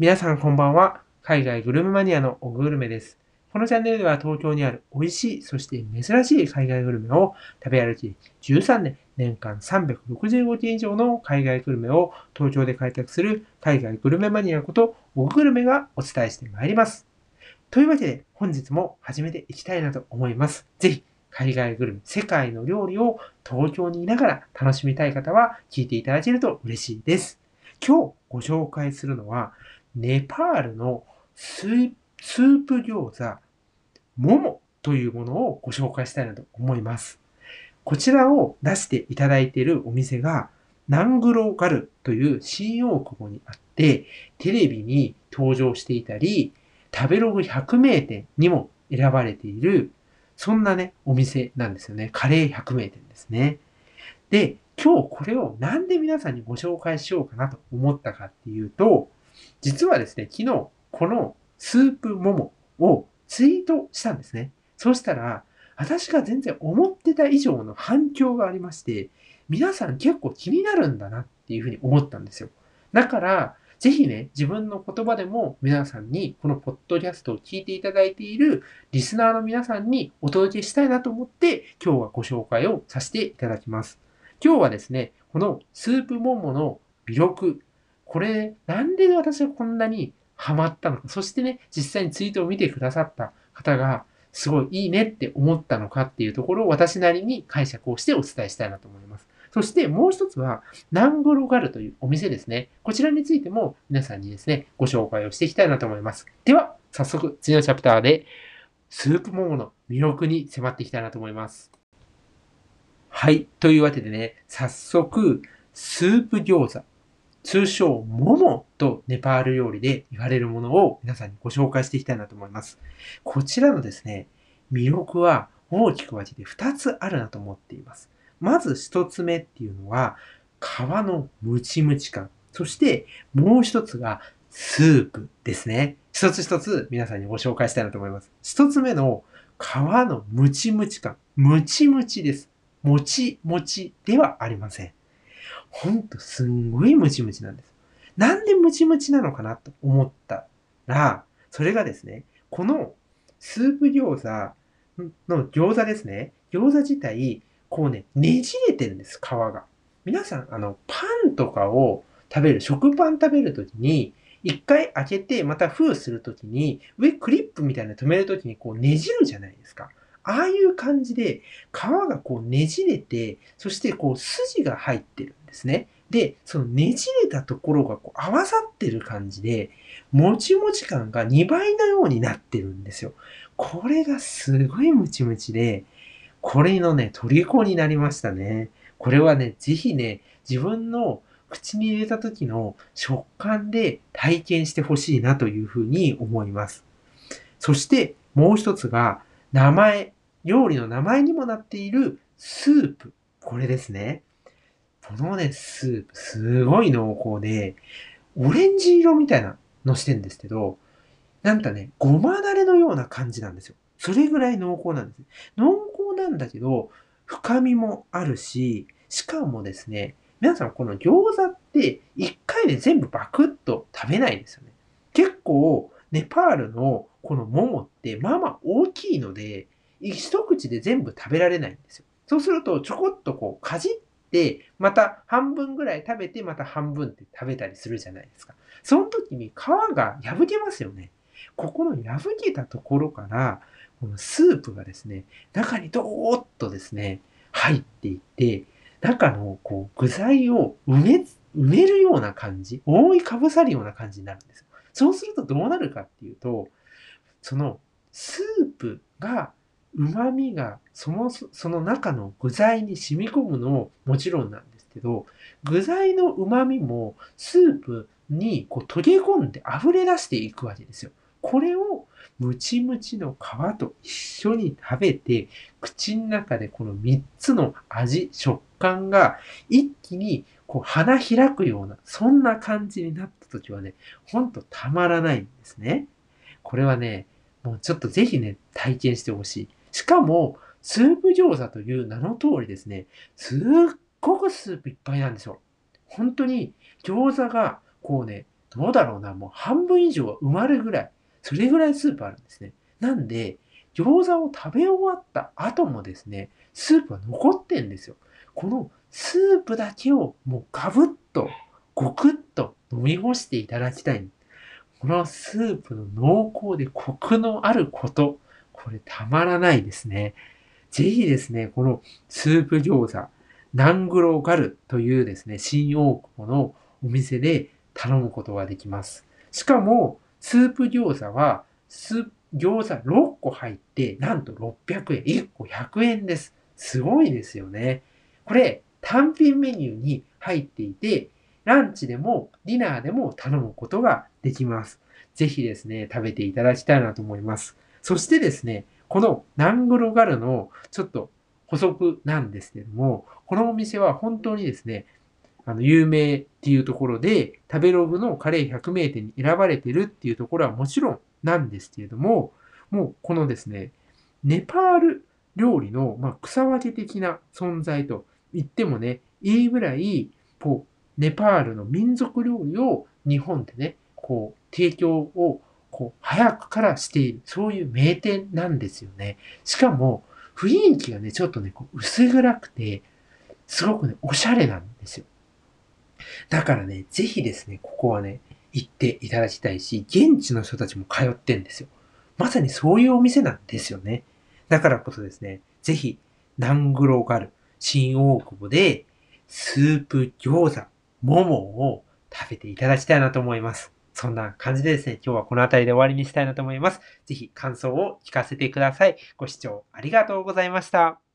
皆さんこんばんは。海外グルメマニアのオグルメです。このチャンネルでは東京にある美味しい、そして珍しい海外グルメを食べ歩き13年、年間365件以上の海外グルメを東京で開拓する海外グルメマニアことオグルメがお伝えしてまいります。というわけで本日も始めていきたいなと思います。ぜひ海外グルメ、世界の料理を東京にいながら楽しみたい方は聞いていただけると嬉しいです。今日ご紹介するのは、ネパールのスープ餃子、モモというものをご紹介したいなと思います。こちらを出していただいているお店が、ナングローガルという新大久保にあって、テレビに登場していたり、食べログ100名店にも選ばれているそんなね、お店なんですよね。カレー百名店ですね。で、今日これをなんで皆さんにご紹介しようかなと思ったかっていうと、実はですね、昨日このスープモモをツイートしたんですね。そしたら、私が全然思ってた以上の反響がありまして、皆さん結構気になるんだなっていうふうに思ったんですよ。だから、ぜひね、自分の言葉でも皆さんにこのポッドキャストを聞いていただいているリスナーの皆さんにお届けしたいなと思って今日はご紹介をさせていただきます。今日はですね、このスープモモの魅力、これなんで私はこんなにハマったのか、そしてね、実際にツイートを見てくださった方がすごいいいねって思ったのかっていうところを私なりに解釈をしてお伝えしたいなと思います。そしてもう一つは、ナングロガルというお店ですね。こちらについても皆さんにですね、ご紹介をしていきたいなと思います。では、早速次のチャプターで、スープモモの魅力に迫っていきたいなと思います。はい。というわけでね、早速、スープ餃子、通称モモとネパール料理で言われるものを皆さんにご紹介していきたいなと思います。こちらのですね、魅力は大きく分けて2つあるなと思っています。まず一つ目っていうのは、皮のムチムチ感。そしてもう一つがスープですね。一つ一つ皆さんにご紹介したいなと思います。一つ目の皮のムチムチ感。ムチムチです。もちもちではありません。ほんとすんごいムチムチなんです。なんでムチムチなのかなと思ったら、それがですね、このスープ餃子の餃子ですね。餃子自体、こうね、ねじれてるんです、皮が。皆さん、あの、パンとかを食べる、食パン食べるときに、一回開けて、また封するときに、上クリップみたいな止めるときにこうねじるじゃないですか。ああいう感じで、皮がこうねじれて、そしてこう筋が入ってるですね。で、そのねじれたところがこう合わさってる感じで、もちもち感が2倍のようになってるんですよ。これがすごいムチムチで、これのね、虜になりましたね。これはね、ぜひね、自分の口に入れた時の食感で体験してほしいなというふうに思います。そしてもう一つが、名前、料理の名前にもなっているスープ。これですね。このね、スープ、すごい濃厚で、オレンジ色みたいなのしてんですけど、なんかね、ごまだれのような感じなんですよ。それぐらい濃厚なんです。濃厚なんだけど、深みもあるし、しかもですね、皆さんこの餃子って一回で全部バクッと食べないんですよね。結構、ネパールのこの桃ってまあまあ大きいので、一口で全部食べられないんですよ。そうするとちょこっとこうかじって、また半分ぐらい食べて、また半分って食べたりするじゃないですか。その時に皮が破けますよね。ここの破けたところから、このスープがですね、中にドーッとですね、入っていって、中のこう具材を埋め、埋めるような感じ、覆いかぶさるような感じになるんです。そうするとどうなるかっていうと、そのスープが、旨味がその、その中の具材に染み込むのももちろんなんですけど、具材の旨味もスープにこう溶け込んで溢れ出していくわけですよ。これをムチムチの皮と一緒に食べて、口の中でこの3つの味、食感が一気にこう花開くような、そんな感じになった時はね、ほんとたまらないんですね。これはね、もうちょっとぜひね、体験してほしい。しかも、スープ餃子という名の通りですね、すっごくスープいっぱいなんですよ。本当に餃子がこうね、どうだろうな、もう半分以上は埋まるぐらい、それぐらいスープあるんですね。なんで、餃子を食べ終わった後もですね、スープは残ってんですよ。このスープだけをもうガブッと、ごくっと飲み干していただきたい。このスープの濃厚でコクのあること、これたまらないですね。ぜひですね、このスープ餃子、ナングローガルというですね、新大久保のお店で頼むことができます。しかも、スープ餃子は、ス餃子6個入って、なんと600円。1個100円です。すごいですよね。これ、単品メニューに入っていて、ランチでもディナーでも頼むことができます。ぜひですね、食べていただきたいなと思います。そしてですね、このナングロガルのちょっと補足なんですけども、このお店は本当にですね、あの、有名っていうところで、食べログのカレー100名店に選ばれてるっていうところはもちろんなんですけれども、もうこのですね、ネパール料理の、ま、草分け的な存在と言ってもね、いいぐらい、こう、ネパールの民族料理を日本でね、こう、提供を、こう、早くからしている、そういう名店なんですよね。しかも、雰囲気がね、ちょっとね、こう薄暗くて、すごくね、おしゃれなんですよ。だからね、ぜひですね、ここはね、行っていただきたいし、現地の人たちも通ってんですよ。まさにそういうお店なんですよね。だからこそですね、ぜひ、ナングロガル、新大久保で、スープ餃子、モモを食べていただきたいなと思います。そんな感じでですね、今日はこの辺りで終わりにしたいなと思います。ぜひ感想を聞かせてください。ご視聴ありがとうございました。